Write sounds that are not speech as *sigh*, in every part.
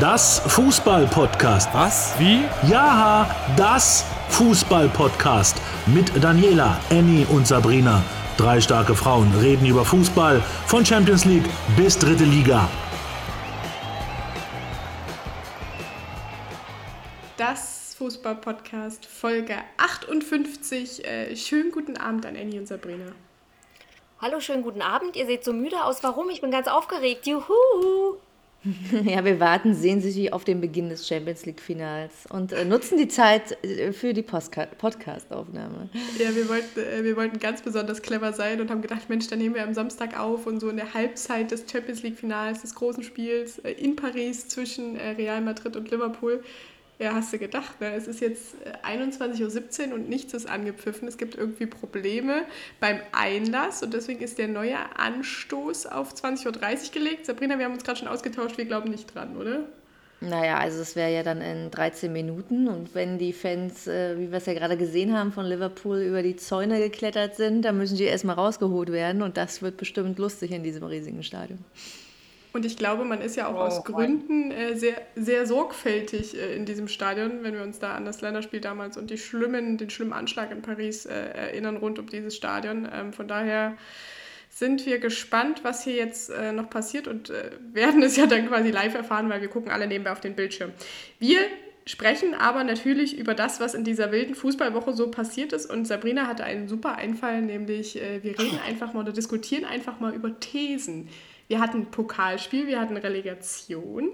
Das Fußball-Podcast. Was? Wie? Ja, das Fußball-Podcast. Mit Daniela, Annie und Sabrina. Drei starke Frauen reden über Fußball von Champions League bis dritte Liga. Das Fußball-Podcast, Folge 58. Äh, schönen guten Abend an Annie und Sabrina. Hallo, schönen guten Abend. Ihr seht so müde aus. Warum? Ich bin ganz aufgeregt. Juhu! *laughs* Ja, wir warten sehnsüchtig auf den Beginn des Champions League-Finals und äh, nutzen die Zeit äh, für die Podcast-Aufnahme. Ja, wir wollten, äh, wir wollten ganz besonders clever sein und haben gedacht, Mensch, dann nehmen wir am Samstag auf und so in der Halbzeit des Champions League-Finals, des großen Spiels äh, in Paris zwischen äh, Real Madrid und Liverpool, ja, hast du gedacht, ne? es ist jetzt 21.17 Uhr und nichts ist angepfiffen. Es gibt irgendwie Probleme beim Einlass und deswegen ist der neue Anstoß auf 20.30 Uhr gelegt. Sabrina, wir haben uns gerade schon ausgetauscht, wir glauben nicht dran, oder? Naja, also es wäre ja dann in 13 Minuten und wenn die Fans, äh, wie wir es ja gerade gesehen haben, von Liverpool über die Zäune geklettert sind, dann müssen die erstmal rausgeholt werden und das wird bestimmt lustig in diesem riesigen Stadion. Und ich glaube, man ist ja auch oh, aus Gründen äh, sehr, sehr sorgfältig äh, in diesem Stadion, wenn wir uns da an das Länderspiel damals und die schlimmen, den schlimmen Anschlag in Paris äh, erinnern rund um dieses Stadion. Ähm, von daher sind wir gespannt, was hier jetzt äh, noch passiert und äh, werden es ja dann quasi live erfahren, weil wir gucken alle nebenbei auf den Bildschirm. Wir sprechen aber natürlich über das, was in dieser wilden Fußballwoche so passiert ist. Und Sabrina hatte einen super Einfall, nämlich äh, wir reden einfach mal oder diskutieren einfach mal über Thesen. Wir hatten Pokalspiel, wir hatten Relegation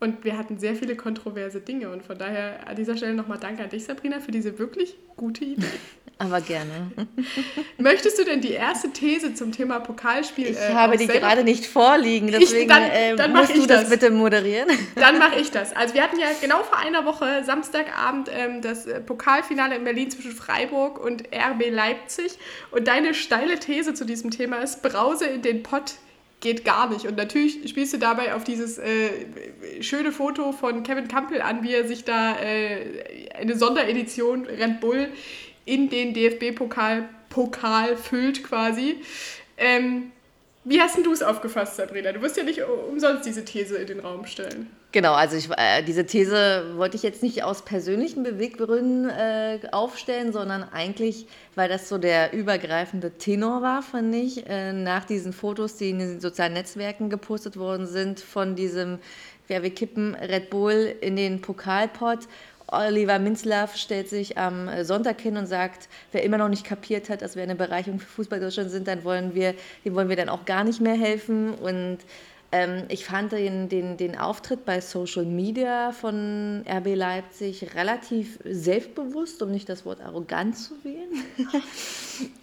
und wir hatten sehr viele kontroverse Dinge. Und von daher an dieser Stelle nochmal Danke an dich, Sabrina, für diese wirklich gute Idee. *laughs* Aber gerne. *laughs* Möchtest du denn die erste These zum Thema Pokalspiel? Ich äh, habe die gerade nicht vorliegen, deswegen ich, dann, äh, dann musst du das. das. bitte moderieren. *laughs* Dann mache ich das. Also wir hatten ja genau vor einer Woche Samstagabend ähm, das äh, Pokalfinale in Berlin zwischen Freiburg und RB Leipzig. Und deine steile These zu diesem Thema ist Brause in den Pott geht gar nicht. Und natürlich spielst du dabei auf dieses äh, schöne Foto von Kevin Campbell an, wie er sich da äh, eine Sonderedition Red Bull in den DFB-Pokal Pokal füllt quasi. Ähm, wie hast du es aufgefasst, Sabrina? Du wirst ja nicht umsonst diese These in den Raum stellen. Genau, also ich, äh, diese These wollte ich jetzt nicht aus persönlichen Beweggründen äh, aufstellen, sondern eigentlich, weil das so der übergreifende Tenor war, fand ich, äh, nach diesen Fotos, die in den sozialen Netzwerken gepostet worden sind, von diesem, ja, wir kippen Red Bull in den Pokalpot. Oliver Minzlaff stellt sich am Sonntag hin und sagt, wer immer noch nicht kapiert hat, dass wir eine Bereicherung für Fußball Deutschland sind, dann wollen wir, dem wollen wir dann auch gar nicht mehr helfen und ähm, ich fand den, den, den Auftritt bei Social Media von RB Leipzig relativ selbstbewusst, um nicht das Wort arrogant zu wählen.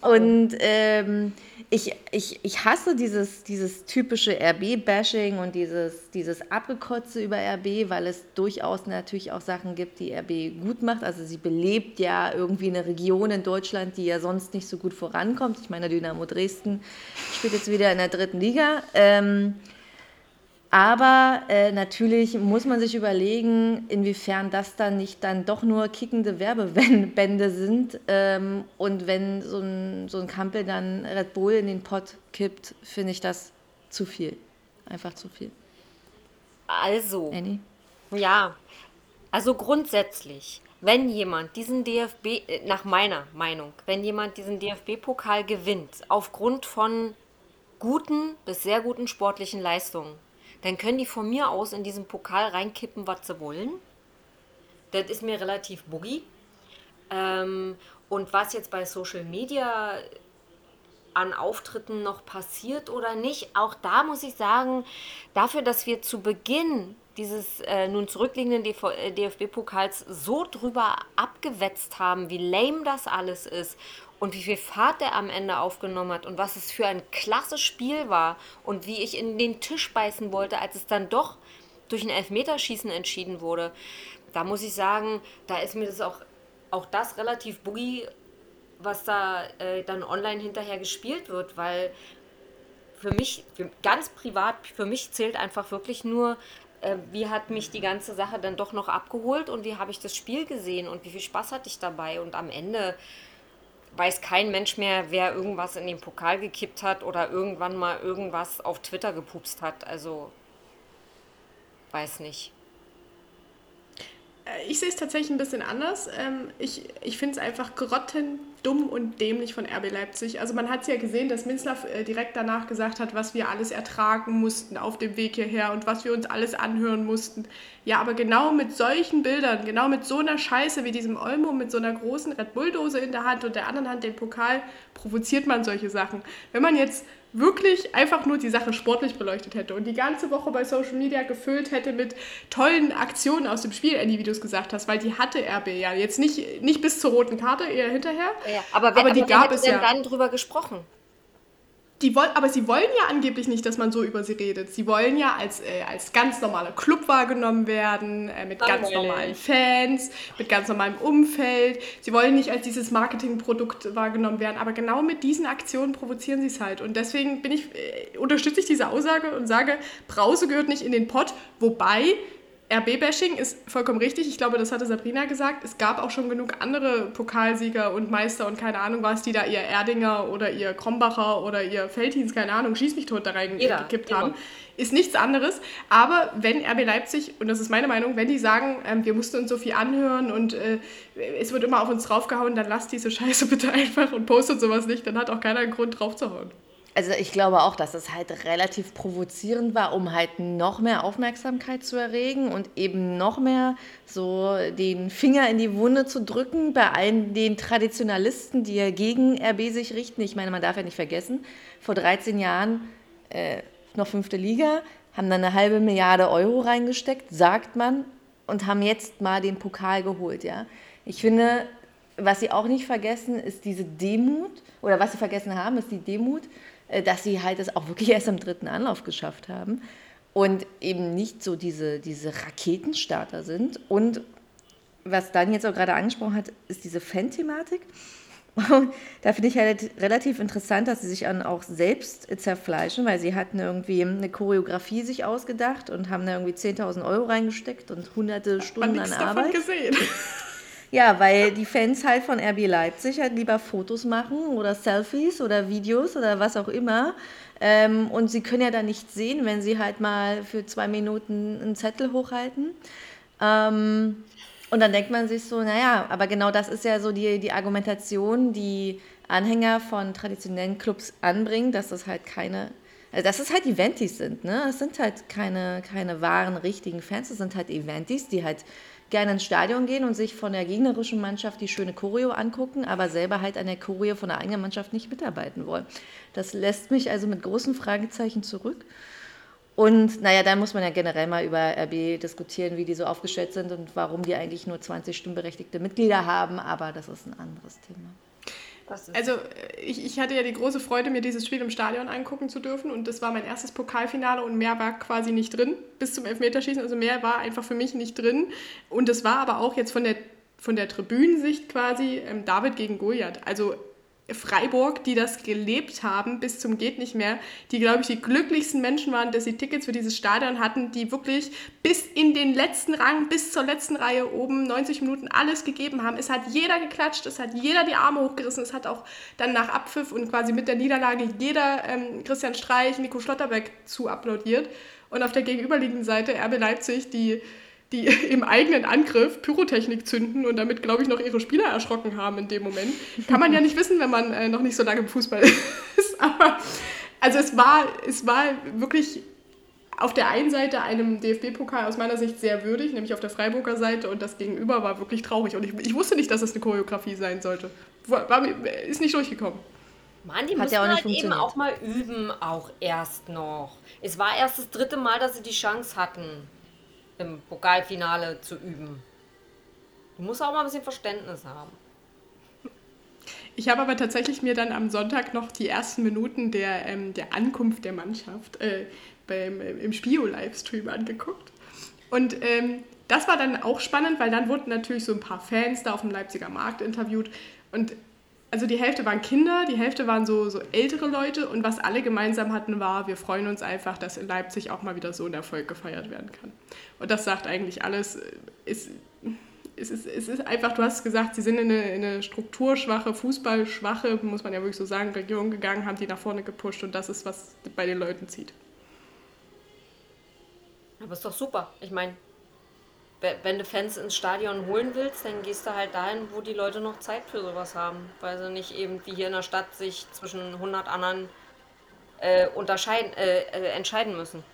*laughs* und ähm, ich, ich, ich hasse dieses, dieses typische RB-Bashing und dieses, dieses Abgekotze über RB, weil es durchaus natürlich auch Sachen gibt, die RB gut macht. Also sie belebt ja irgendwie eine Region in Deutschland, die ja sonst nicht so gut vorankommt. Ich meine, Dynamo Dresden spielt jetzt wieder in der dritten Liga. Ähm, aber äh, natürlich muss man sich überlegen, inwiefern das dann nicht dann doch nur kickende Werbebände sind. Ähm, und wenn so ein, so ein Kampel dann Red Bull in den Pott kippt, finde ich das zu viel. Einfach zu viel. Also, Annie? ja, also grundsätzlich, wenn jemand diesen DFB, äh, nach meiner Meinung, wenn jemand diesen DFB-Pokal gewinnt, aufgrund von guten bis sehr guten sportlichen Leistungen, dann können die von mir aus in diesen Pokal reinkippen, was sie wollen. Das ist mir relativ boogie. Ähm, und was jetzt bei Social Media an Auftritten noch passiert oder nicht, auch da muss ich sagen, dafür, dass wir zu Beginn dieses äh, nun zurückliegenden DFB-Pokals äh, so drüber abgewetzt haben, wie lame das alles ist und wie viel Fahrt er am Ende aufgenommen hat und was es für ein klasse Spiel war und wie ich in den Tisch beißen wollte, als es dann doch durch ein Elfmeterschießen entschieden wurde. Da muss ich sagen, da ist mir das auch, auch das relativ boogie, was da äh, dann online hinterher gespielt wird, weil für mich, für, ganz privat, für mich zählt einfach wirklich nur, äh, wie hat mich die ganze Sache dann doch noch abgeholt und wie habe ich das Spiel gesehen und wie viel Spaß hatte ich dabei und am Ende weiß kein Mensch mehr, wer irgendwas in den Pokal gekippt hat oder irgendwann mal irgendwas auf Twitter gepupst hat. Also weiß nicht. Äh, ich sehe es tatsächlich ein bisschen anders. Ähm, ich ich finde es einfach grottendumm und dämlich von RB Leipzig. Also man hat es ja gesehen, dass Minzlaff äh, direkt danach gesagt hat, was wir alles ertragen mussten auf dem Weg hierher und was wir uns alles anhören mussten. Ja, aber genau mit solchen Bildern, genau mit so einer Scheiße wie diesem Olmo mit so einer großen Red Bull-Dose in der Hand und der anderen Hand den Pokal, provoziert man solche Sachen. Wenn man jetzt wirklich einfach nur die Sache sportlich beleuchtet hätte und die ganze Woche bei Social Media gefüllt hätte mit tollen Aktionen aus dem Spiel, Andy, wie du es gesagt hast, weil die hatte RB ja jetzt nicht, nicht bis zur roten Karte, eher hinterher. Ja, aber, wer, aber die aber gab es ja. dann drüber gesprochen? Die wollen, aber sie wollen ja angeblich nicht, dass man so über sie redet. Sie wollen ja als, äh, als ganz normaler Club wahrgenommen werden, äh, mit ganz normalen Fans, mit ganz normalem Umfeld. Sie wollen nicht als dieses Marketingprodukt wahrgenommen werden. Aber genau mit diesen Aktionen provozieren sie es halt. Und deswegen bin ich, äh, unterstütze ich diese Aussage und sage, Brause gehört nicht in den Pott. Wobei RB-Bashing ist vollkommen richtig. Ich glaube, das hatte Sabrina gesagt. Es gab auch schon genug andere Pokalsieger und Meister und keine Ahnung was, die da ihr Erdinger oder ihr Krombacher oder ihr Feldhins, keine Ahnung, schieß mich tot da reingekippt haben. Ist nichts anderes. Aber wenn RB Leipzig, und das ist meine Meinung, wenn die sagen, ähm, wir mussten uns so viel anhören und äh, es wird immer auf uns draufgehauen, dann lasst diese Scheiße *laughs* bitte einfach und postet sowas nicht. Dann hat auch keiner einen Grund draufzuhauen. Also ich glaube auch, dass es halt relativ provozierend war, um halt noch mehr Aufmerksamkeit zu erregen und eben noch mehr so den Finger in die Wunde zu drücken bei allen den Traditionalisten, die ja gegen RB sich richten. Ich meine, man darf ja nicht vergessen, vor 13 Jahren äh, noch fünfte Liga, haben dann eine halbe Milliarde Euro reingesteckt, sagt man, und haben jetzt mal den Pokal geholt. Ja? Ich finde, was sie auch nicht vergessen, ist diese Demut, oder was sie vergessen haben, ist die Demut, dass sie halt es auch wirklich *laughs* erst am dritten Anlauf geschafft haben und eben nicht so diese, diese Raketenstarter sind. Und was Dan jetzt auch gerade angesprochen hat, ist diese Fan-Thematik. da finde ich halt relativ interessant, dass sie sich dann auch selbst zerfleischen, weil sie hatten irgendwie eine Choreografie sich ausgedacht und haben da irgendwie 10.000 Euro reingesteckt und hunderte Stunden an Arbeit. Davon gesehen. *laughs* Ja, weil die Fans halt von RB Leipzig halt lieber Fotos machen oder Selfies oder Videos oder was auch immer. Ähm, und sie können ja dann nicht sehen, wenn sie halt mal für zwei Minuten einen Zettel hochhalten. Ähm, und dann denkt man sich so, naja, aber genau das ist ja so die, die Argumentation, die Anhänger von traditionellen Clubs anbringen, dass das halt keine, also dass es halt Eventis sind, ne? Es sind halt keine, keine wahren, richtigen Fans, es sind halt Eventis, die halt gerne ins Stadion gehen und sich von der gegnerischen Mannschaft die schöne Choreo angucken, aber selber halt an der Choreo von der eigenen Mannschaft nicht mitarbeiten wollen. Das lässt mich also mit großen Fragezeichen zurück. Und naja, dann muss man ja generell mal über RB diskutieren, wie die so aufgestellt sind und warum die eigentlich nur 20 stimmberechtigte Mitglieder haben, aber das ist ein anderes Thema. Also ich, ich hatte ja die große Freude, mir dieses Spiel im Stadion angucken zu dürfen und das war mein erstes Pokalfinale und mehr war quasi nicht drin bis zum Elfmeterschießen. Also mehr war einfach für mich nicht drin und das war aber auch jetzt von der, von der Tribünensicht quasi ähm, David gegen Goliath. Also Freiburg, die das gelebt haben bis zum geht nicht mehr, die glaube ich die glücklichsten Menschen waren, dass sie Tickets für dieses Stadion hatten, die wirklich bis in den letzten Rang, bis zur letzten Reihe oben 90 Minuten alles gegeben haben. Es hat jeder geklatscht, es hat jeder die Arme hochgerissen, es hat auch dann nach Abpfiff und quasi mit der Niederlage jeder ähm, Christian Streich, Nico Schlotterbeck zu applaudiert und auf der gegenüberliegenden Seite RB Leipzig, die die *laughs* im eigenen Angriff Pyrotechnik zünden und damit, glaube ich, noch ihre Spieler erschrocken haben in dem Moment. Kann man ja nicht wissen, wenn man äh, noch nicht so lange im Fußball *laughs* ist. Aber also es war, es war wirklich auf der einen Seite einem DFB-Pokal aus meiner Sicht sehr würdig, nämlich auf der Freiburger Seite und das Gegenüber war wirklich traurig. Und ich, ich wusste nicht, dass es eine Choreografie sein sollte. War, war, ist nicht durchgekommen. Mann, die Hat müssen ja auch halt eben auch mal üben, auch erst noch. Es war erst das dritte Mal, dass sie die Chance hatten im Pokalfinale zu üben. Du musst auch mal ein bisschen Verständnis haben. Ich habe aber tatsächlich mir dann am Sonntag noch die ersten Minuten der, ähm, der Ankunft der Mannschaft äh, beim, äh, im Spio-Livestream angeguckt. Und ähm, das war dann auch spannend, weil dann wurden natürlich so ein paar Fans da auf dem Leipziger Markt interviewt. Und also die Hälfte waren Kinder, die Hälfte waren so, so ältere Leute und was alle gemeinsam hatten war, wir freuen uns einfach, dass in Leipzig auch mal wieder so ein Erfolg gefeiert werden kann. Und das sagt eigentlich alles, ist, es ist, es ist einfach, du hast gesagt, sie sind in eine, in eine strukturschwache, fußballschwache, muss man ja wirklich so sagen, Region gegangen, haben die nach vorne gepusht und das ist, was bei den Leuten zieht. Aber ist doch super. Ich meine, wenn du Fans ins Stadion holen willst, dann gehst du halt dahin, wo die Leute noch Zeit für sowas haben. Weil sie nicht eben wie hier in der Stadt sich zwischen 100 anderen äh, unterscheiden, äh, äh, entscheiden müssen.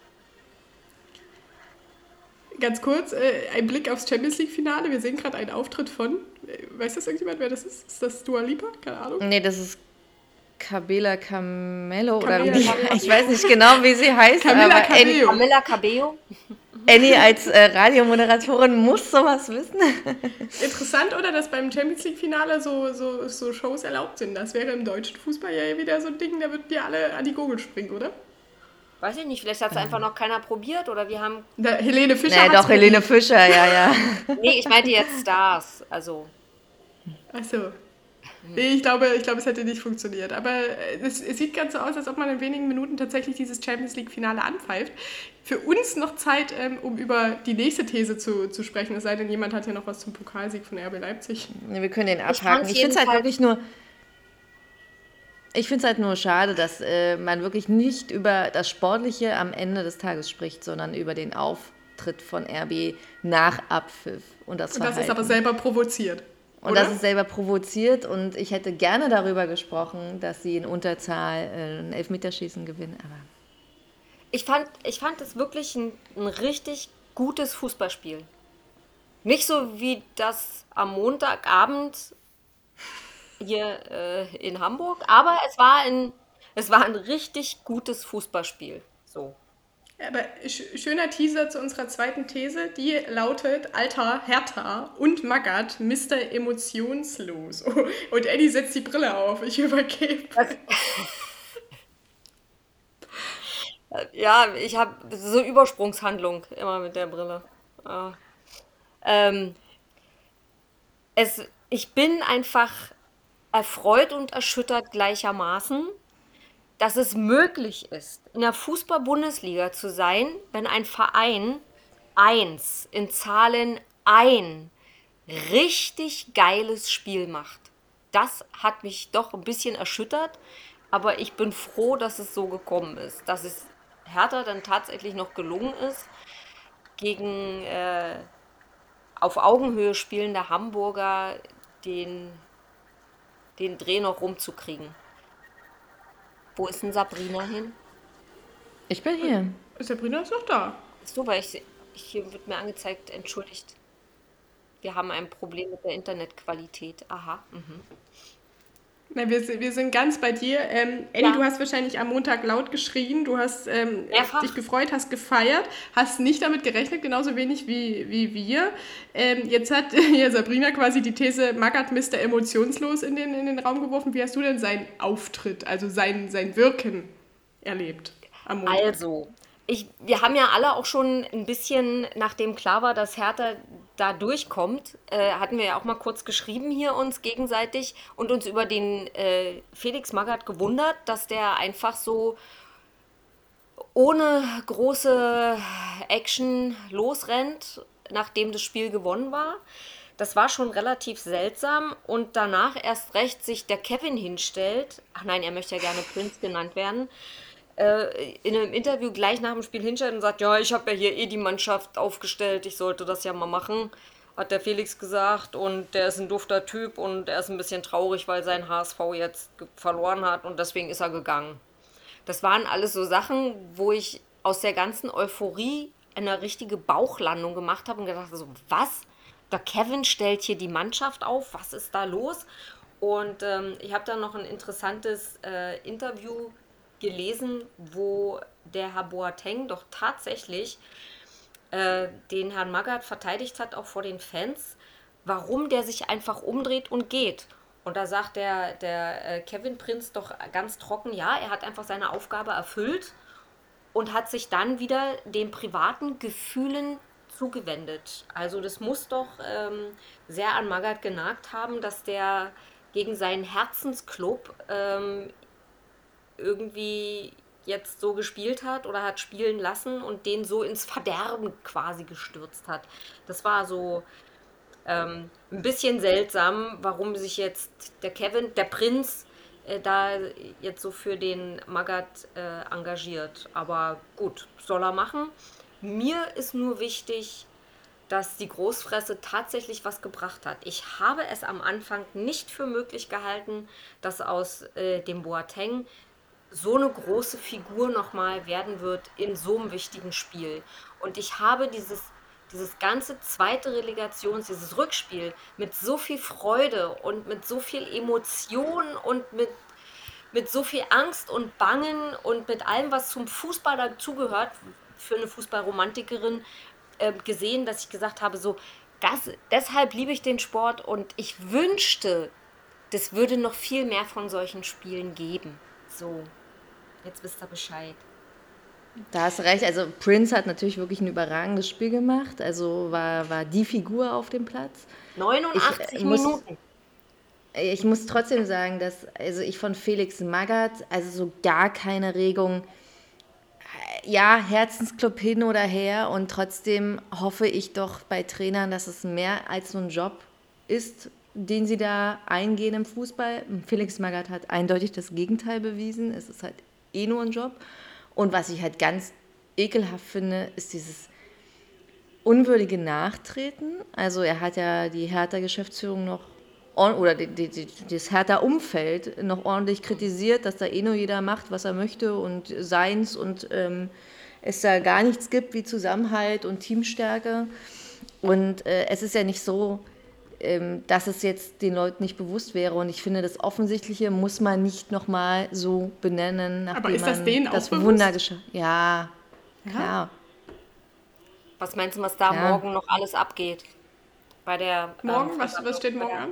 Ganz kurz, äh, ein Blick aufs Champions League-Finale. Wir sehen gerade einen Auftritt von, äh, weiß das irgendjemand, wer das ist? Ist das Dua Lipa? Keine Ahnung. Nee, das ist Cabela Camelo oder wie, ich weiß nicht genau, wie sie heißt. Camilla Cabello. Camilla Cabello. Annie als äh, Radiomoderatorin muss sowas wissen. Interessant, oder, dass beim Champions League-Finale so, so, so Shows erlaubt sind. Das wäre im deutschen Fußball ja wieder so ein Ding, da würden wir alle an die Gurgel springen, oder? Weiß ich nicht, vielleicht hat es einfach noch keiner probiert oder wir haben. Da, Helene Fischer. Nee, doch, Helene Fischer, ja, ja. nee, ich meinte jetzt Stars, also. Achso. Nee, ich glaube, ich glaube, es hätte nicht funktioniert. Aber es, es, sieht ganz so aus, als ob man in wenigen Minuten tatsächlich dieses Champions League-Finale anpfeift. Für uns noch Zeit, ähm, um über die nächste These zu, zu sprechen, es sei denn, jemand hat ja noch was zum Pokalsieg von RB Leipzig. Nee, wir können den abhaken. Ich, ich finde es halt wirklich nur. Ich finde es halt nur schade, dass äh, man wirklich nicht über das Sportliche am Ende des Tages spricht, sondern über den Auftritt von RB nach Abpfiff und das Und das ist aber selber provoziert. Und Oder? das ist selber provoziert und ich hätte gerne darüber gesprochen, dass sie in Unterzahl äh, ein Elfmeterschießen gewinnen. Aber ich fand, ich fand es wirklich ein, ein richtig gutes Fußballspiel. Nicht so wie das am Montagabend hier äh, in Hamburg, aber es war ein, es war ein richtig gutes Fußballspiel. So. Aber schöner Teaser zu unserer zweiten These, die lautet Alter, Hertha und Magath, Mr. Emotionslos. und Eddie setzt die Brille auf, ich übergebe. ja, ich habe so Übersprungshandlung immer mit der Brille. Ja. Ähm, es, ich bin einfach erfreut und erschüttert gleichermaßen dass es möglich ist, in der Fußball-Bundesliga zu sein, wenn ein Verein eins in Zahlen ein richtig geiles Spiel macht. Das hat mich doch ein bisschen erschüttert, aber ich bin froh, dass es so gekommen ist, dass es Hertha dann tatsächlich noch gelungen ist, gegen äh, auf Augenhöhe spielende Hamburger den, den Dreh noch rumzukriegen. Wo ist denn Sabrina hin? Ich bin hier. Sabrina ist noch da. So, weil ich, hier wird mir angezeigt, entschuldigt. Wir haben ein Problem mit der Internetqualität. Aha. Mhm. Na, wir, wir sind ganz bei dir. Ähm, Ellie, ja. du hast wahrscheinlich am Montag laut geschrien, du hast ähm, dich gefreut, hast gefeiert, hast nicht damit gerechnet, genauso wenig wie, wie wir. Ähm, jetzt hat *laughs* ja, Sabrina quasi die These Magath Mr. Emotionslos in den, in den Raum geworfen. Wie hast du denn seinen Auftritt, also sein, sein Wirken erlebt am Montag? Also, ich, wir haben ja alle auch schon ein bisschen, nachdem klar war, dass Hertha da durchkommt, äh, hatten wir ja auch mal kurz geschrieben hier uns gegenseitig und uns über den äh, Felix Magath gewundert, dass der einfach so ohne große Action losrennt, nachdem das Spiel gewonnen war. Das war schon relativ seltsam und danach erst recht sich der Kevin hinstellt. Ach nein, er möchte ja gerne Prinz genannt werden äh, in einem Interview gleich nach dem Spiel hinstellt und sagt, ja, ich habe ja hier eh die Mannschaft aufgestellt, ich sollte das ja mal machen, hat der Felix gesagt und der ist ein dufter Typ und er ist ein bisschen traurig, weil sein HSV jetzt verloren hat und deswegen ist er gegangen. Das waren alles so Sachen, wo ich aus der ganzen Euphorie eine richtige Bauchlandung gemacht habe und gedacht so, was? Der Kevin stellt hier die Mannschaft auf, was ist da los? Und ähm, ich habe dann noch ein interessantes äh, Interview gelesen, wo der Herr Boateng doch tatsächlich äh, den Herrn Magath verteidigt hat, auch vor den Fans, warum der sich einfach umdreht und geht. Und da sagt der, der äh, Kevin Prinz doch ganz trocken, ja, er hat einfach seine Aufgabe erfüllt und hat sich dann wieder den privaten Gefühlen zugewendet. Also das muss doch ähm, sehr an Magath genagt haben, dass der gegen seinen Herzensclub ähm, irgendwie jetzt so gespielt hat oder hat spielen lassen und den so ins Verderben quasi gestürzt hat. Das war so ähm, ein bisschen seltsam, warum sich jetzt der Kevin, der Prinz, äh, da jetzt so für den Magat äh, engagiert. Aber gut, soll er machen. Mir ist nur wichtig, dass die Großfresse tatsächlich was gebracht hat. Ich habe es am Anfang nicht für möglich gehalten, dass aus äh, dem Boateng so eine große Figur nochmal werden wird in so einem wichtigen Spiel. Und ich habe dieses, dieses ganze zweite Relegations-, dieses Rückspiel mit so viel Freude und mit so viel Emotion und mit, mit so viel Angst und Bangen und mit allem, was zum Fußball dazugehört, für eine Fußballromantikerin, äh, gesehen, dass ich gesagt habe, so, das, deshalb liebe ich den Sport und ich wünschte, das würde noch viel mehr von solchen Spielen geben. So. Jetzt wisst ihr Bescheid. Da hast du recht. Also Prince hat natürlich wirklich ein überragendes Spiel gemacht. Also war, war die Figur auf dem Platz. 89 ich, Minuten. Muss, ich muss trotzdem sagen, dass also ich von Felix Magath also so gar keine Regung. Ja, Herzensclub hin oder her und trotzdem hoffe ich doch bei Trainern, dass es mehr als so ein Job ist, den sie da eingehen im Fußball. Felix Magath hat eindeutig das Gegenteil bewiesen. Es ist halt eh nur ein Job. Und was ich halt ganz ekelhaft finde, ist dieses unwürdige Nachtreten. Also er hat ja die Hertha-Geschäftsführung noch oder die, die, die, das Hertha-Umfeld noch ordentlich kritisiert, dass da eh nur jeder macht, was er möchte und seins und ähm, es da gar nichts gibt wie Zusammenhalt und Teamstärke. Und äh, es ist ja nicht so, ähm, dass es jetzt den Leuten nicht bewusst wäre. Und ich finde, das Offensichtliche muss man nicht nochmal so benennen. Aber ist das denen das auch Wunder bewusst? Ja, klar. Was meinst du, was da ja. morgen noch alles abgeht? Bei der. Morgen? Ähm, was, was steht morgen an?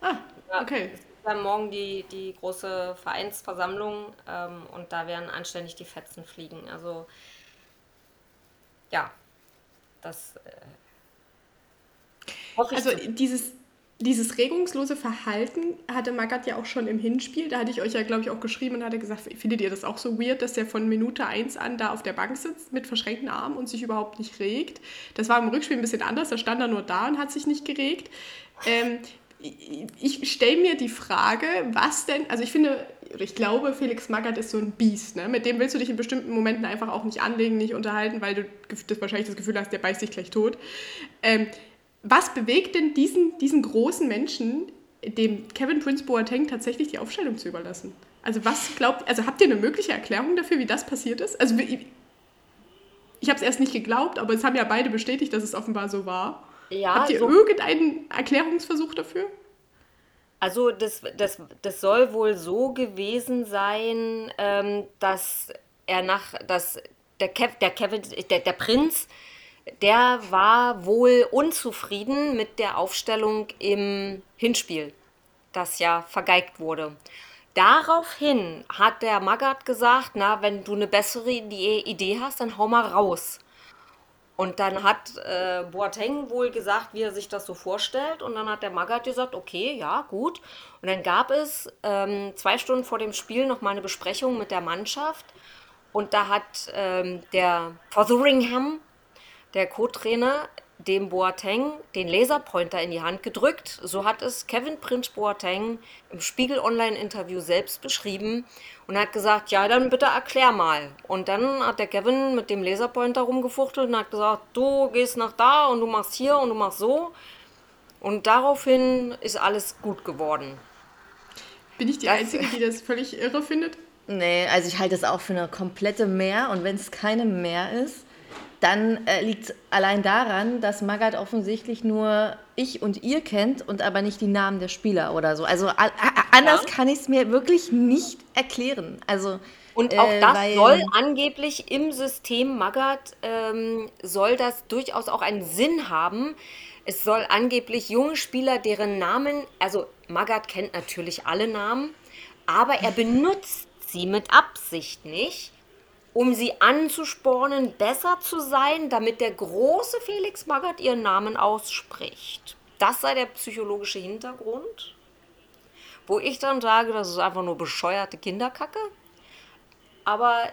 Ah, okay. Ja, morgen die, die große Vereinsversammlung ähm, und da werden anständig die Fetzen fliegen. Also, ja, das. Also dieses, dieses regungslose Verhalten hatte Magath ja auch schon im Hinspiel. Da hatte ich euch ja, glaube ich, auch geschrieben und hatte gesagt, findet ihr das auch so weird, dass der von Minute 1 an da auf der Bank sitzt mit verschränkten Armen und sich überhaupt nicht regt? Das war im Rückspiel ein bisschen anders. Da stand er nur da und hat sich nicht geregt. Ähm, ich stelle mir die Frage, was denn, also ich finde, ich glaube, Felix Magath ist so ein Biest, ne? mit dem willst du dich in bestimmten Momenten einfach auch nicht anlegen, nicht unterhalten, weil du das wahrscheinlich das Gefühl hast, der beißt dich gleich tot. Ähm, was bewegt denn diesen, diesen großen Menschen, dem Kevin Prince Boateng tatsächlich die Aufstellung zu überlassen? Also was glaubt, also habt ihr eine mögliche Erklärung dafür, wie das passiert ist? Also ich, ich habe es erst nicht geglaubt, aber es haben ja beide bestätigt, dass es offenbar so war. Ja, habt ihr so irgendeinen Erklärungsversuch dafür? Also das, das, das soll wohl so gewesen sein, ähm, dass er nach, dass der, Kev, der Kevin, der, der Prinz der war wohl unzufrieden mit der Aufstellung im Hinspiel, das ja vergeigt wurde. Daraufhin hat der Magath gesagt, na, wenn du eine bessere Idee hast, dann hau mal raus. Und dann hat äh, Boateng wohl gesagt, wie er sich das so vorstellt. Und dann hat der Magath gesagt, okay, ja, gut. Und dann gab es ähm, zwei Stunden vor dem Spiel noch mal eine Besprechung mit der Mannschaft. Und da hat ähm, der Fotheringham der Co-Trainer dem Boateng den Laserpointer in die Hand gedrückt. So hat es Kevin Prince Boateng im Spiegel Online-Interview selbst beschrieben und hat gesagt, ja, dann bitte erklär mal. Und dann hat der Kevin mit dem Laserpointer rumgefuchtelt und hat gesagt, du gehst nach da und du machst hier und du machst so. Und daraufhin ist alles gut geworden. Bin ich die Einzige, die das völlig irre findet? Nee, also ich halte das auch für eine komplette Mehr. Und wenn es keine Mehr ist, dann äh, liegt es allein daran, dass Magath offensichtlich nur ich und ihr kennt und aber nicht die Namen der Spieler oder so. Also anders ja. kann ich es mir wirklich nicht erklären. Also und auch äh, das weil, soll angeblich im System Magath ähm, soll das durchaus auch einen Sinn haben. Es soll angeblich junge Spieler, deren Namen, also Magath kennt natürlich alle Namen, aber er benutzt sie mit Absicht nicht um sie anzuspornen, besser zu sein, damit der große Felix Magath ihren Namen ausspricht. Das sei der psychologische Hintergrund. Wo ich dann sage, das ist einfach nur bescheuerte Kinderkacke. Aber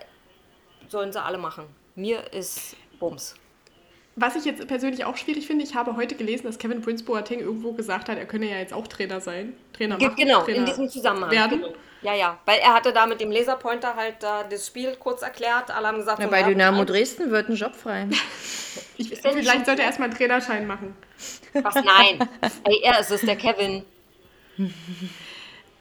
sollen sie alle machen. Mir ist Bums. Was ich jetzt persönlich auch schwierig finde, ich habe heute gelesen, dass Kevin Prince Boateng irgendwo gesagt hat, er könne ja jetzt auch Trainer sein. Trainer machen, genau, Trainer in diesem Zusammenhang. Werden. Ja, ja, weil er hatte da mit dem Laserpointer halt da das Spiel kurz erklärt. Alle haben gesagt, ja, bei Dynamo Dresden wird ein Job frei. *laughs* ich, vielleicht sollte er erstmal einen Trainerschein machen. Was? Nein. Ey, er ist es, der Kevin.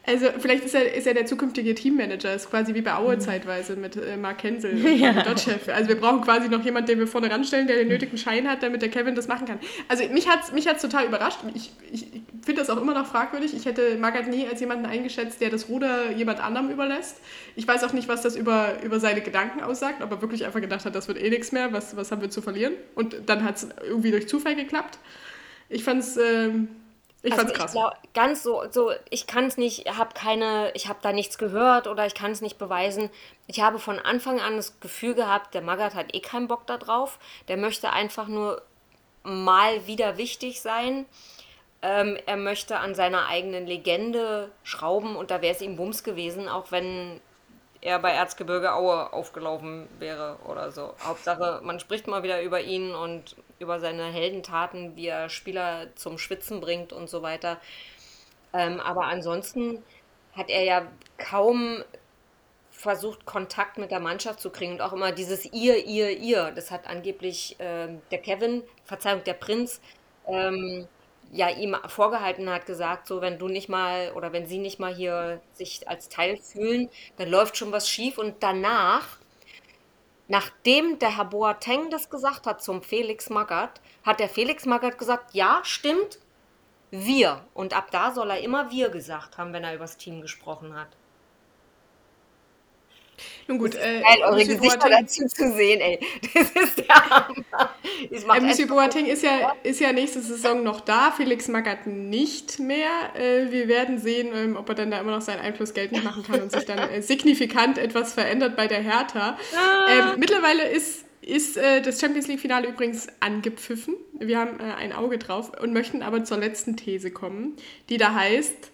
Also vielleicht ist er, ist er der zukünftige Teammanager, ist quasi wie bei Aue mhm. zeitweise mit äh, Mark Hensel *laughs* ja. Dotchef. Also wir brauchen quasi noch jemanden, den wir vorne ranstellen, der den nötigen Schein hat, damit der Kevin das machen kann. Also mich hat es mich hat's total überrascht. Ich, ich finde das auch immer noch fragwürdig. Ich hätte Magath nie als jemanden eingeschätzt, der das Ruder jemand anderem überlässt. Ich weiß auch nicht, was das über, über seine Gedanken aussagt, ob er wirklich einfach gedacht hat, das wird eh nichts mehr, was, was haben wir zu verlieren? Und dann hat es irgendwie durch Zufall geklappt. Ich fand es... Ähm, ich also fand's krass. Ich glaub, ganz so, so ich kann es nicht, habe keine, ich habe da nichts gehört oder ich kann es nicht beweisen. Ich habe von Anfang an das Gefühl gehabt, der Magath hat eh keinen Bock da drauf. Der möchte einfach nur mal wieder wichtig sein. Ähm, er möchte an seiner eigenen Legende schrauben und da wäre es ihm Bums gewesen, auch wenn er bei Erzgebirge Aue aufgelaufen wäre oder so. Hauptsache, man spricht mal wieder über ihn und über seine Heldentaten, wie er Spieler zum Schwitzen bringt und so weiter. Ähm, aber ansonsten hat er ja kaum versucht, Kontakt mit der Mannschaft zu kriegen und auch immer dieses ihr, ihr, ihr. Das hat angeblich äh, der Kevin, Verzeihung, der Prinz, ähm, ja ihm vorgehalten hat, gesagt, so wenn du nicht mal oder wenn sie nicht mal hier sich als Teil fühlen, dann läuft schon was schief und danach, nachdem der Herr Boateng das gesagt hat zum Felix Magath, hat der Felix Magath gesagt, ja, stimmt, wir. Und ab da soll er immer wir gesagt haben, wenn er über das Team gesprochen hat. Nun gut, äh, geil, eure Monsieur Gesichter Boateng, dazu zu sehen, ey. *laughs* Das ist der Hammer. Äh, Monsieur Boateng ist ja, ist ja nächste Saison noch da, Felix Magath nicht mehr. Äh, wir werden sehen, ähm, ob er dann da immer noch seinen Einfluss geltend machen kann und sich dann äh, signifikant etwas verändert bei der Hertha. Ah. Ähm, mittlerweile ist ist äh, das Champions League-Finale übrigens angepfiffen. Wir haben äh, ein Auge drauf und möchten aber zur letzten These kommen, die da heißt,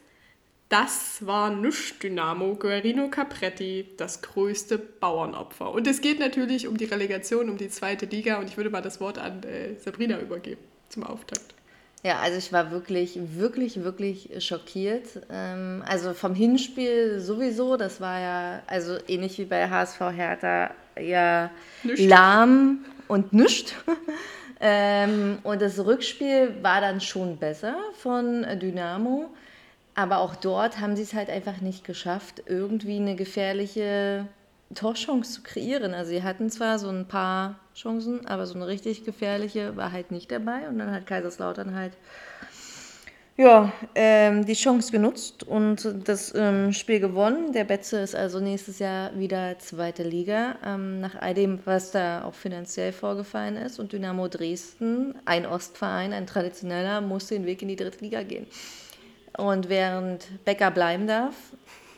das war nicht Dynamo Guerrino Capretti, das größte Bauernopfer. Und es geht natürlich um die Relegation, um die zweite Liga. Und ich würde mal das Wort an äh, Sabrina übergeben zum Auftakt. Ja, also ich war wirklich, wirklich, wirklich schockiert. Ähm, also vom Hinspiel sowieso, das war ja, also ähnlich wie bei HSV Hertha, ja nischt. lahm und nüscht. *laughs* ähm, und das Rückspiel war dann schon besser von Dynamo. Aber auch dort haben sie es halt einfach nicht geschafft, irgendwie eine gefährliche Torchance zu kreieren. Also sie hatten zwar so ein paar Chancen, aber so eine richtig gefährliche war halt nicht dabei. Und dann hat Kaiserslautern halt ja, ähm, die Chance genutzt und das ähm, Spiel gewonnen. Der Betze ist also nächstes Jahr wieder zweite Liga, ähm, nach all dem, was da auch finanziell vorgefallen ist. Und Dynamo Dresden, ein Ostverein, ein traditioneller, muss den Weg in die dritte Liga gehen. Und während Becker bleiben darf,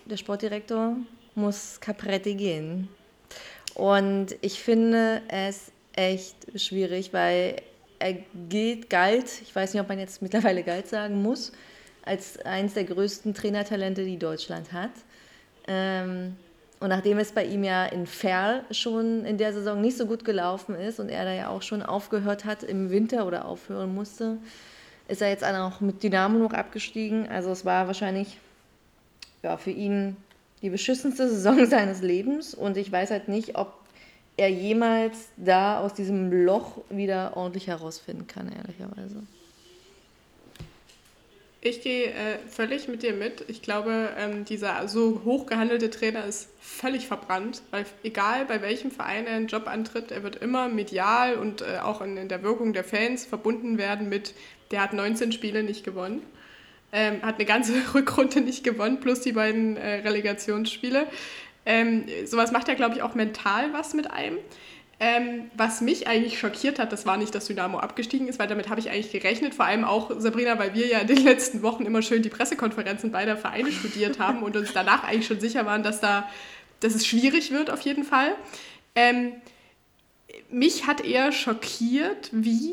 der Sportdirektor, muss Capretti gehen. Und ich finde es echt schwierig, weil er gilt, galt, ich weiß nicht, ob man jetzt mittlerweile galt sagen muss, als eines der größten Trainertalente, die Deutschland hat. Ähm, und nachdem es bei ihm ja in Ferl schon in der Saison nicht so gut gelaufen ist und er da ja auch schon aufgehört hat im Winter oder aufhören musste, ist er jetzt auch mit Dynamo noch abgestiegen. Also es war wahrscheinlich ja, für ihn die beschissenste Saison *laughs* seines Lebens und ich weiß halt nicht, ob er jemals da aus diesem Loch wieder ordentlich herausfinden kann, ehrlicherweise. Ich gehe äh, völlig mit dir mit. Ich glaube, ähm, dieser so hoch gehandelte Trainer ist völlig verbrannt, weil egal bei welchem Verein er einen Job antritt, er wird immer medial und äh, auch in, in, der Wirkung der Fans verbunden werden mit, der hat 19 Spiele nicht gewonnen, ähm, hat eine ganze *laughs* Rückrunde nicht gewonnen, plus die beiden äh, Relegationsspiele. Ähm, sowas macht ja, glaube ich, auch mental was mit einem. Ähm, was mich eigentlich schockiert hat, das war nicht, dass Dynamo abgestiegen ist, weil damit habe ich eigentlich gerechnet. Vor allem auch, Sabrina, weil wir ja in den *laughs* letzten Wochen immer schön die Pressekonferenzen beider Vereine studiert haben und uns danach eigentlich schon sicher waren, dass, da, dass es schwierig wird auf jeden Fall. Ähm, mich hat eher schockiert, wie,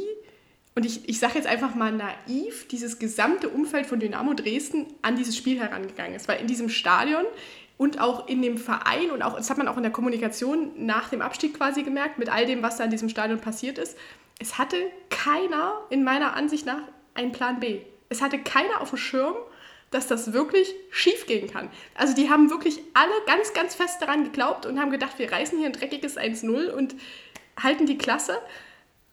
und ich, ich sage jetzt einfach mal naiv, dieses gesamte Umfeld von Dynamo Dresden an dieses Spiel herangegangen ist. Weil in diesem Stadion und auch in dem Verein und auch, das hat man auch in der Kommunikation nach dem Abstieg quasi gemerkt, mit all dem, was da in diesem Stadion passiert ist, es hatte keiner in meiner Ansicht nach einen Plan B. Es hatte keiner auf dem Schirm, dass das wirklich schief gehen kann. Also die haben wirklich alle ganz, ganz fest daran geglaubt und haben gedacht, wir reißen hier ein dreckiges 1-0 und halten die Klasse.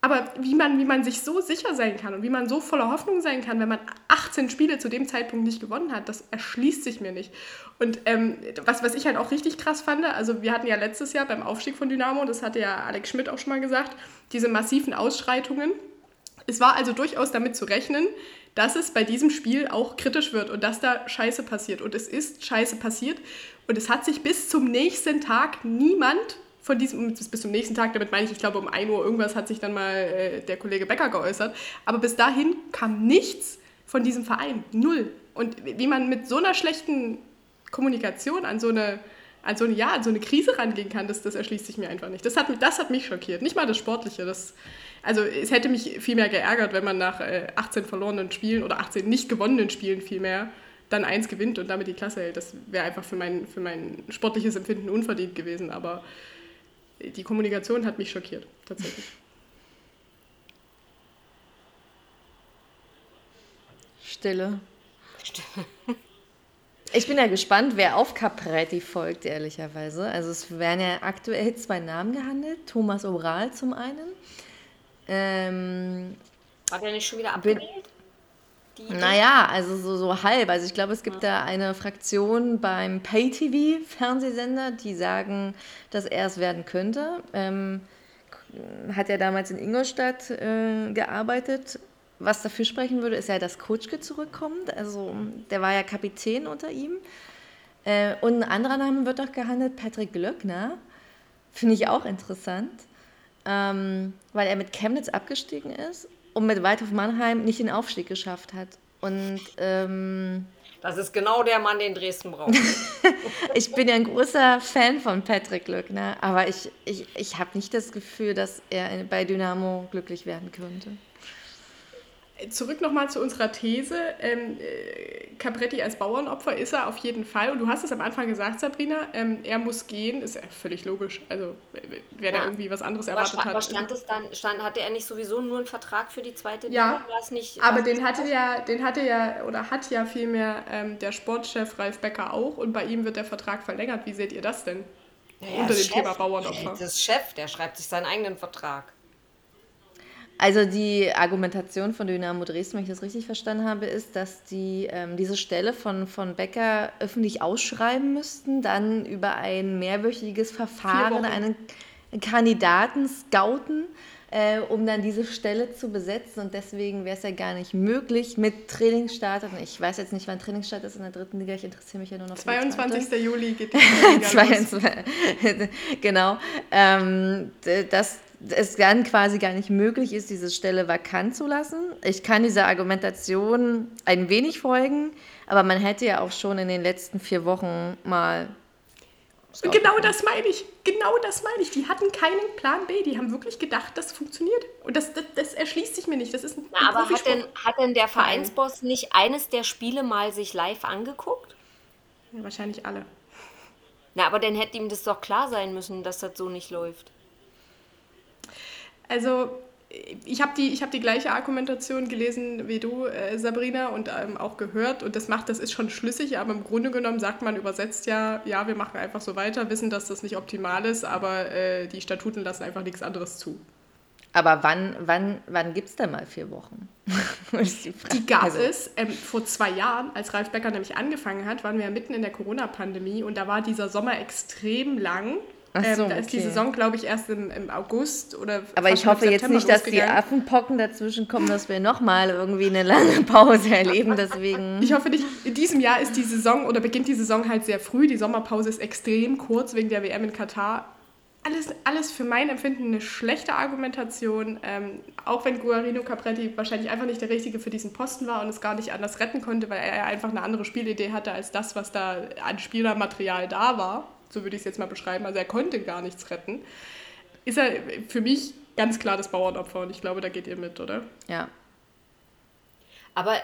Aber wie man, wie man sich so sicher sein kann und wie man so voller Hoffnung sein kann, wenn man 18 Spiele zu dem Zeitpunkt nicht gewonnen hat, das erschließt sich mir nicht. Und ähm, was, was ich halt auch richtig krass fand, also wir hatten ja letztes Jahr beim Aufstieg von Dynamo, das hatte ja Alex Schmidt auch schon mal gesagt, diese massiven Ausschreitungen. Es war also durchaus damit zu rechnen, dass es bei diesem Spiel auch kritisch wird und dass da Scheiße passiert. Und es ist Scheiße passiert. Und es hat sich bis zum nächsten Tag niemand von diesem, bis zum nächsten Tag, damit meine ich, ich glaube um 1 Uhr irgendwas hat sich dann mal äh, der Kollege Becker geäußert. Aber bis dahin kam nichts von diesem Verein. Null. Und wie man mit so einer schlechten Kommunikation an so eine, an so eine, ja, an so eine Krise rangehen kann, das, das erschließt sich mir einfach nicht. Das hat, das hat mich schockiert. Nicht mal das Sportliche. Das, also es hätte mich viel mehr geärgert, wenn man nach äh, 18 verlorenen Spielen oder 18 nicht gewonnenen Spielen vielmehr dann eins gewinnt und damit die Klasse hält. Das wäre einfach für mein, für mein sportliches Empfinden unverdient gewesen. Aber die Kommunikation hat mich schockiert, tatsächlich. Stille. Ich bin ja gespannt, wer auf Capretti folgt, ehrlicherweise. Also es werden ja aktuell zwei Namen gehandelt. Thomas Oral zum einen. Ähm, War der nicht schon wieder abgewählt? Naja, also so, so halb. Also ich glaube, es gibt ja. da eine Fraktion beim Pay-TV-Fernsehsender, die sagen, dass er es werden könnte. Ähm, hat ja damals in Ingolstadt äh, gearbeitet. Was dafür sprechen würde, ist ja, dass Kutschke zurückkommt. Also der war ja Kapitän unter ihm. Äh, und ein anderer Name wird doch gehandelt, Patrick Glöckner. Finde ich auch interessant, ähm, weil er mit Chemnitz abgestiegen ist und mit Waldhof Mannheim nicht den Aufstieg geschafft hat. Und ähm, das ist genau der Mann, den Dresden braucht. *laughs* ich bin ja ein großer Fan von Patrick Glückner, aber ich, ich, ich habe nicht das Gefühl, dass er bei Dynamo glücklich werden könnte zurück nochmal zu unserer These. Ähm, äh, Capretti als Bauernopfer ist er auf jeden Fall. Und du hast es am Anfang gesagt, Sabrina, ähm, er muss gehen. Ist ja völlig logisch. Also, wer ja. da irgendwie was anderes erwartet aber hat. Aber stand es dann, stand, hatte er nicht sowieso nur einen Vertrag für die zweite Ja, nicht, aber den hatte, ja, den hatte ja, oder hat ja vielmehr ähm, der Sportchef Ralf Becker auch. Und bei ihm wird der Vertrag verlängert. Wie seht ihr das denn? Ja, Unter dem Chef, Thema Bauernopfer. Das ist Chef, der schreibt sich seinen eigenen Vertrag. Also die Argumentation von Dynamo Dresden, wenn ich das richtig verstanden habe, ist, dass die ähm, diese Stelle von, von Becker öffentlich ausschreiben müssten, dann über ein mehrwöchiges Verfahren einen Kandidaten scouten, äh, um dann diese Stelle zu besetzen. Und deswegen wäre es ja gar nicht möglich mit Trainingsstart. Ich weiß jetzt nicht, wann Trainingsstart ist in der dritten Liga. Ich interessiere mich ja nur noch 22. Juli geht die Liga *laughs* los. *laughs* genau. Ähm, das es dann quasi gar nicht möglich ist, diese Stelle vakant zu lassen. Ich kann dieser Argumentation ein wenig folgen, aber man hätte ja auch schon in den letzten vier Wochen mal. Genau das meine ich. Genau das meine ich. Die hatten keinen Plan B. Die haben wirklich gedacht, das funktioniert. Und das, das, das erschließt sich mir nicht. Das ist ein, Na, aber hat denn, hat denn der Vereinsboss nicht eines der Spiele mal sich live angeguckt? Ja, wahrscheinlich alle. Na, aber dann hätte ihm das doch klar sein müssen, dass das so nicht läuft. Also ich habe die, hab die gleiche Argumentation gelesen wie du, äh, Sabrina, und ähm, auch gehört. Und das macht, das ist schon schlüssig, aber im Grunde genommen sagt man übersetzt ja, ja, wir machen einfach so weiter, wissen, dass das nicht optimal ist, aber äh, die Statuten lassen einfach nichts anderes zu. Aber wann, wann, wann gibt es denn mal vier Wochen? *laughs* die, die, gab also. es ähm, vor zwei Jahren, als Ralf Becker nämlich angefangen hat, waren wir ja mitten in der Corona-Pandemie und da war dieser Sommer extrem lang so, ähm, da ist okay. die Saison, glaube ich, erst im, im August oder Aber ich hoffe jetzt nicht, dass die Affenpocken dazwischen kommen, dass wir nochmal irgendwie eine lange Pause erleben. Deswegen. *laughs* Ich hoffe nicht. In diesem Jahr ist die Saison oder beginnt die Saison halt sehr früh. Die Sommerpause ist extrem kurz wegen der WM in Katar. Alles, alles für mein Empfinden eine schlechte Argumentation. Ähm, auch wenn Guarino Capretti wahrscheinlich einfach nicht der Richtige für diesen Posten war und es gar nicht anders retten konnte, weil er einfach eine andere Spielidee hatte als das, was da an Spielermaterial da war so würde ich es jetzt mal beschreiben, also er konnte gar nichts retten, ist er für mich ganz klar das Bauernopfer und ich glaube, da geht ihr mit, oder? Ja. Aber,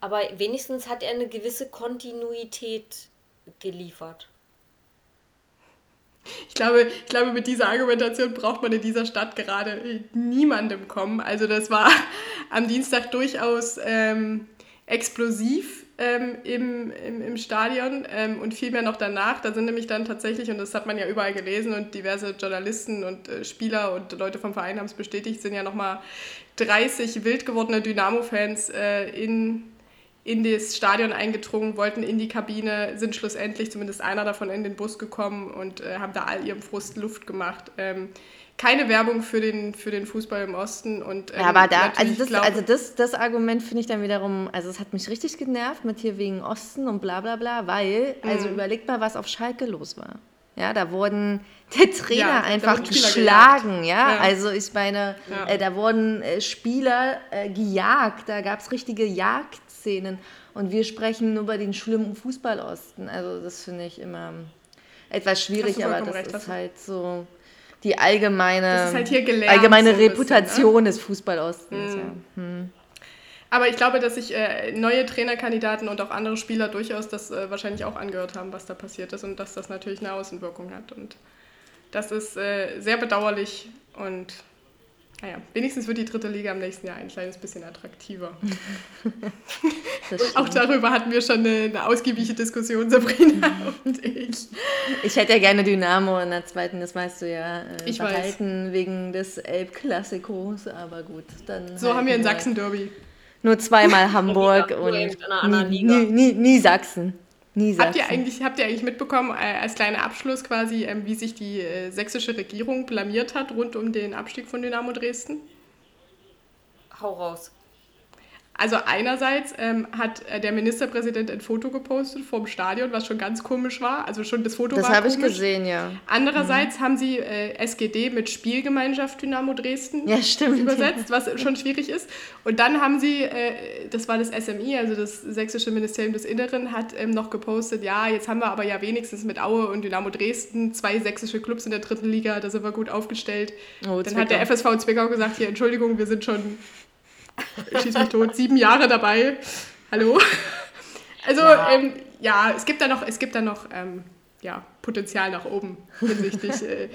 aber wenigstens hat er eine gewisse Kontinuität geliefert. Ich glaube, ich glaube, mit dieser Argumentation braucht man in dieser Stadt gerade niemandem kommen. Also das war am Dienstag durchaus ähm, explosiv ähm, im, im, im Stadion ähm, und vielmehr noch danach. Da sind nämlich dann tatsächlich, und das hat man ja überall gelesen und diverse Journalisten und äh, Spieler und Leute vom Verein haben es bestätigt, sind ja nochmal 30 wild gewordene Dynamo-Fans äh, in, in das Stadion eingedrungen, wollten in die Kabine, sind schlussendlich zumindest einer davon in den Bus gekommen und äh, haben da all ihrem Frust Luft gemacht. Ähm, keine Werbung für den, für den Fußball im Osten. Und, ähm, ja, aber da, also, das, glaube, also das, das Argument finde ich dann wiederum, also es hat mich richtig genervt mit hier wegen Osten und bla bla bla, weil, also mhm. überlegt mal, was auf Schalke los war. Ja, da wurden *laughs* der Trainer ja, einfach geschlagen, ja? ja? Also ich meine, ja. äh, da wurden äh, Spieler äh, gejagt, da gab es richtige Jagdszenen und wir sprechen über den schlimmen Fußballosten. Also das finde ich immer etwas schwierig, aber das recht, ist halt so die allgemeine, halt allgemeine so Reputation bisschen, ne? des Fußballostens. Mhm. Ja. Hm. Aber ich glaube, dass sich äh, neue Trainerkandidaten und auch andere Spieler durchaus das äh, wahrscheinlich auch angehört haben, was da passiert ist und dass das natürlich eine Außenwirkung hat. Und das ist äh, sehr bedauerlich und naja, wenigstens wird die dritte Liga im nächsten Jahr ein kleines bisschen attraktiver. *laughs* auch darüber hatten wir schon eine, eine, ausgiebige Diskussion, Sabrina *laughs* und ich. Ich hätte ja gerne Dynamo in der zweiten, das weißt du ja, äh, ich behalten weiß. wegen des Elbklassikos, aber gut. Dann so haben wir in Sachsen Derby. Nur zweimal *laughs* Hamburg und nie, nie, nie, nie Sachsen. Nie habt ihr eigentlich, habt ihr eigentlich mitbekommen, äh, als kleiner Abschluss quasi, ähm, wie sich die äh, sächsische Regierung blamiert hat rund um den Abstieg von Dynamo Dresden? Hau raus. Also einerseits ähm, hat äh, der Ministerpräsident ein Foto gepostet vom Stadion, was schon ganz komisch war. Also schon das Foto das war. Das habe ich gesehen, ja. Andererseits mhm. haben sie äh, SGD mit Spielgemeinschaft Dynamo Dresden ja, stimmt, übersetzt, was schon schwierig ist. Und dann haben sie, äh, das war das SMI, also das Sächsische Ministerium des Inneren, hat ähm, noch gepostet, ja, jetzt haben wir aber ja wenigstens mit Aue und Dynamo Dresden zwei sächsische Clubs in der dritten Liga, da sind wir gut aufgestellt. Oh, dann hat der FSV Zwickau gesagt, hier, Entschuldigung, wir sind schon schieß mich tot, sieben Jahre dabei. Hallo. Also ja, ähm, ja es gibt da noch, es gibt da noch ähm, ja, Potenzial nach oben hinsichtlich äh,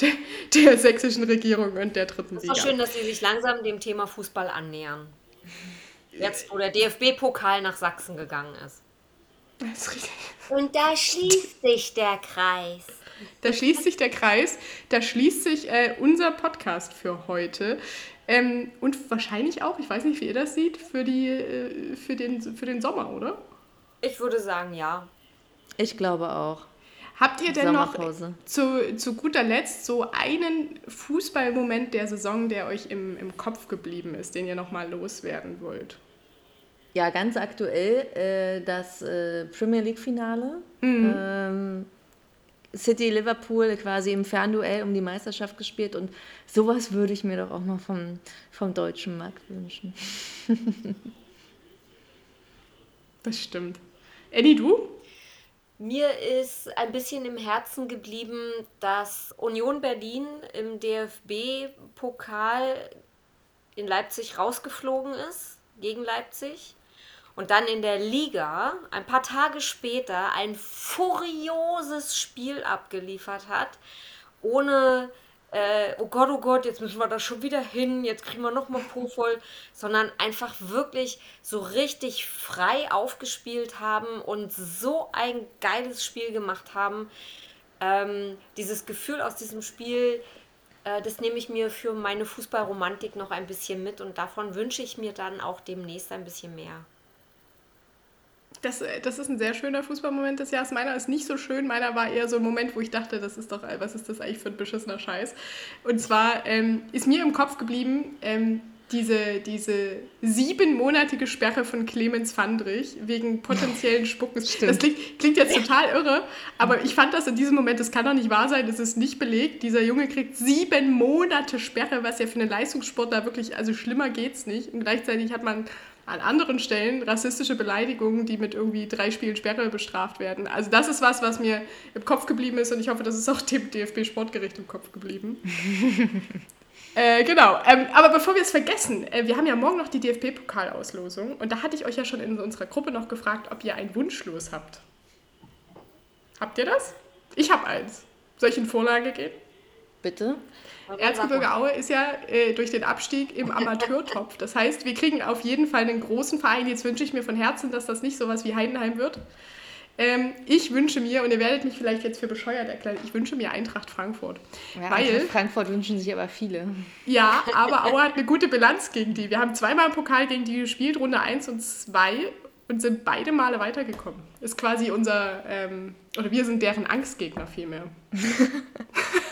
der, der, sächsischen Regierung und der dritten Liga. Es ist auch schön, dass Sie sich langsam dem Thema Fußball annähern. Jetzt, wo der DFB-Pokal nach Sachsen gegangen ist. Das ist richtig. Und da schließt sich der Kreis. Da schließt sich der Kreis, da schließt sich äh, unser Podcast für heute. Ähm, und wahrscheinlich auch, ich weiß nicht, wie ihr das seht, für, die, äh, für, den, für den Sommer, oder? Ich würde sagen, ja. Ich glaube auch. Habt ihr denn noch zu, zu guter Letzt so einen Fußballmoment der Saison, der euch im, im Kopf geblieben ist, den ihr nochmal loswerden wollt? Ja, ganz aktuell äh, das äh, Premier League-Finale. Mhm. Ähm, City Liverpool quasi im Fernduell um die Meisterschaft gespielt und sowas würde ich mir doch auch mal vom, vom deutschen Markt wünschen. *laughs* das stimmt. Eddie, du? Mir ist ein bisschen im Herzen geblieben, dass Union Berlin im DFB-Pokal in Leipzig rausgeflogen ist, gegen Leipzig und dann in der Liga ein paar Tage später ein furioses Spiel abgeliefert hat, ohne, äh, oh Gott, oh Gott, jetzt müssen wir da schon wieder hin, jetzt kriegen wir nochmal Po voll, *laughs* sondern einfach wirklich so richtig frei aufgespielt haben und so ein geiles Spiel gemacht haben. Ähm, dieses Gefühl aus diesem Spiel, äh, das nehme ich mir für meine Fußballromantik noch ein bisschen mit und davon wünsche ich mir dann auch demnächst ein bisschen mehr. Das, das ist ein sehr schöner Fußballmoment des Jahres. Meiner ist nicht so schön. Meiner war eher so ein Moment, wo ich dachte, das ist doch, was ist das eigentlich für ein beschissener Scheiß? Und zwar ähm, ist mir im Kopf geblieben, ähm, diese, diese siebenmonatige Sperre von Clemens Fandrich wegen potenziellen Spuckens. *laughs* Das klingt, klingt, jetzt *laughs* total irre, aber ich fand das in diesem Moment, das kann doch nicht wahr sein, das ist nicht belegt. Dieser Junge kriegt sieben Monate Sperre, was ja für einen Leistungssportler wirklich, also schlimmer geht's nicht. Und gleichzeitig hat man an anderen Stellen rassistische Beleidigungen, die mit irgendwie drei Spielen Sperre bestraft werden. Also das ist was, was mir im Kopf geblieben ist und ich hoffe, das ist auch dem DFB-Sportgericht im Kopf geblieben. *laughs* äh, genau, ähm, aber bevor wir es vergessen, äh, wir haben ja morgen noch die DFB-Pokalauslosung und da hatte ich euch ja schon in unserer Gruppe noch gefragt, ob ihr ein Wunschlos habt. Habt ihr das? Ich habe eins. Soll ich in Vorlage gehen? Bitte? Erzgebirge Aue ist ja äh, durch den Abstieg im *laughs* Amateurtopf. Das heißt, wir kriegen auf jeden Fall einen großen Verein. Jetzt wünsche ich mir von Herzen, dass das nicht sowas wie Heidenheim wird. Ähm, ich wünsche mir, und ihr werdet mich vielleicht jetzt für bescheuert erklären, ich wünsche mir Eintracht Frankfurt. Ja, weil, Eintracht Frankfurt wünschen sich aber viele. Ja, *laughs* aber Aue hat eine gute Bilanz gegen die. Wir haben zweimal im Pokal gegen die gespielt, Runde 1 und 2 und sind beide Male weitergekommen. Ist quasi unser, ähm, oder wir sind deren Angstgegner vielmehr. *laughs*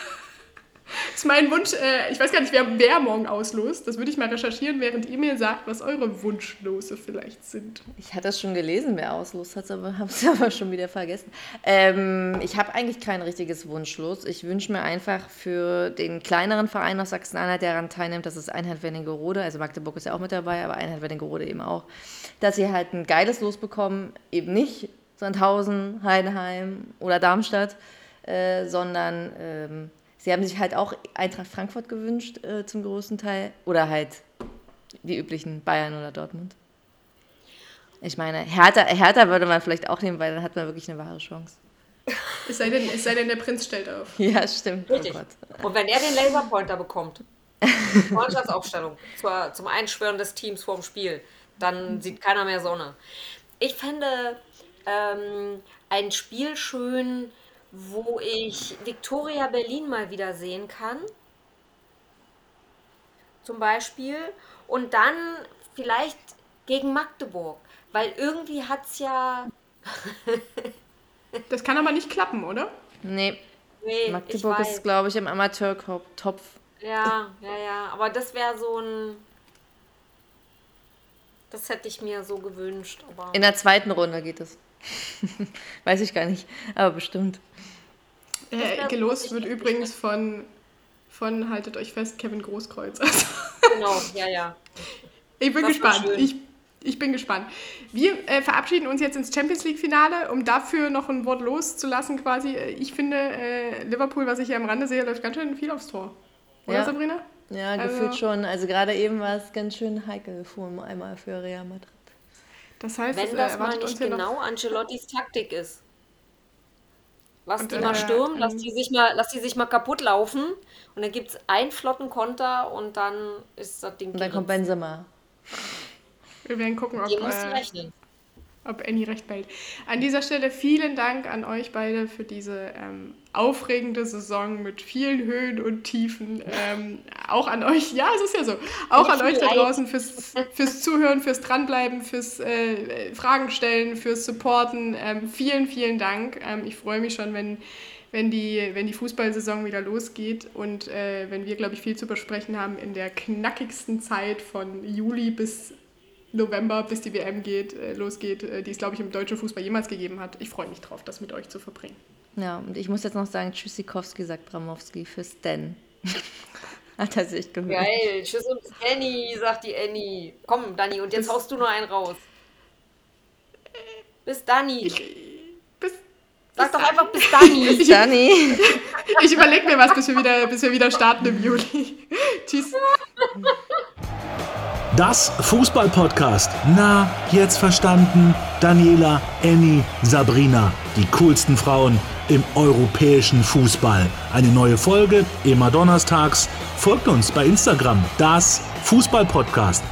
ist mein Wunsch, äh, ich weiß gar nicht, wer, wer morgen auslost. Das würde ich mal recherchieren, während ihr mir sagt, was eure Wunschlose vielleicht sind. Ich hatte es schon gelesen, wer auslost hat, aber *laughs* habe es aber schon wieder vergessen. Ähm, ich habe eigentlich kein richtiges Wunschlos. Ich wünsche mir einfach für den kleineren Verein aus Sachsen-Anhalt, der daran teilnimmt, das ist Einheit Wernigerode, also Magdeburg ist ja auch mit dabei, aber Einheit Wernigerode eben auch, dass sie halt ein geiles Los bekommen, eben nicht Sandhausen, Heidenheim oder Darmstadt, äh, sondern ähm, Sie haben sich halt auch Eintracht Frankfurt gewünscht, äh, zum größten Teil. Oder halt die üblichen Bayern oder Dortmund. Ich meine, Hertha, Hertha würde man vielleicht auch nehmen, weil dann hat man wirklich eine wahre Chance. *laughs* Es sei denn, es sei denn der Prinz stellt auf. *laughs* Ja, stimmt. Oh Richtig. Oh Und wenn er den Laserpointer bekommt, *laughs* Mannschaftsaufstellung zur, zum Einschwören des Teams vorm Spiel, dann sieht keiner mehr Sonne. Ich fände ähm, ein Spiel schön, wo ich Victoria Berlin mal wieder sehen kann. Zum Beispiel. Und dann vielleicht gegen Magdeburg. Weil irgendwie hat es ja. *laughs* das kann aber nicht klappen, oder? Nee. nee Magdeburg ist, glaube ich, im Amateurtopf. Ja, ja, ja. Aber das wäre so ein. Das hätte ich mir so gewünscht. Aber In der zweiten Runde geht es. *laughs* Weiß ich gar nicht, aber bestimmt. Äh, gelost wird übrigens von, von, haltet euch fest, Kevin Großkreuz. *laughs* genau, ja, ja. Ich bin das gespannt. Ich, ich bin gespannt. Wir äh, verabschieden uns jetzt ins Champions League-Finale, um dafür noch ein Wort loszulassen quasi. Ich finde, äh, Liverpool, was ich hier am Rande sehe, läuft ganz schön viel aufs Tor. Oder, ja. Sabrina? Ja, also, gefühlt schon. Also gerade eben war es ganz schön heikel vor einmal für Real Madrid. Das heißt, Wenn das, äh, mal nicht genau Ancelottis Taktik ist. Lass und, die mal stürmen, lass die, sich mal, lass die sich mal kaputt laufen und dann gibt es einen flotten Konter und dann ist das Ding. Und dann kommt Benzema. Wir werden gucken, ob, äh, ob Annie recht behält. An dieser Stelle vielen Dank an euch beide für diese ähm, aufregende Saison mit vielen Höhen und Tiefen. Ähm, auch an euch, ja, es ist ja so, auch an euch da draußen fürs, fürs Zuhören, fürs Dranbleiben, fürs äh, Fragen stellen, fürs Supporten. Ähm, vielen, vielen Dank. Ähm, ich freue mich schon, wenn, wenn, die, wenn die Fußballsaison wieder losgeht und äh, wenn wir, glaube ich, viel zu besprechen haben in der knackigsten Zeit von Juli bis November, bis die WM geht, äh, losgeht, äh, die es, glaube ich, im deutschen Fußball jemals gegeben hat. Ich freue mich drauf, das mit euch zu verbringen. Ja, und ich muss jetzt noch sagen, Tschüssikowski sagt Bramowski für Stan. *laughs* Hat er sich gehört. Geil, tschüss und Annie, sagt die Annie. Komm, Dani, und jetzt bis, haust du noch einen raus. Bis Dani. Ich, bis, Sag bis doch einfach bis Dani. Bis Dani. *laughs* ich *laughs* überlege mir was, bis wir, wieder, bis wir wieder starten im Juli. Tschüss. Das Fußball-Podcast. Na, jetzt verstanden? Daniela, Annie, Sabrina. Die coolsten Frauen im europäischen Fußball. Eine neue Folge immer donnerstags. Folgt uns bei Instagram. Das Fußball-Podcast.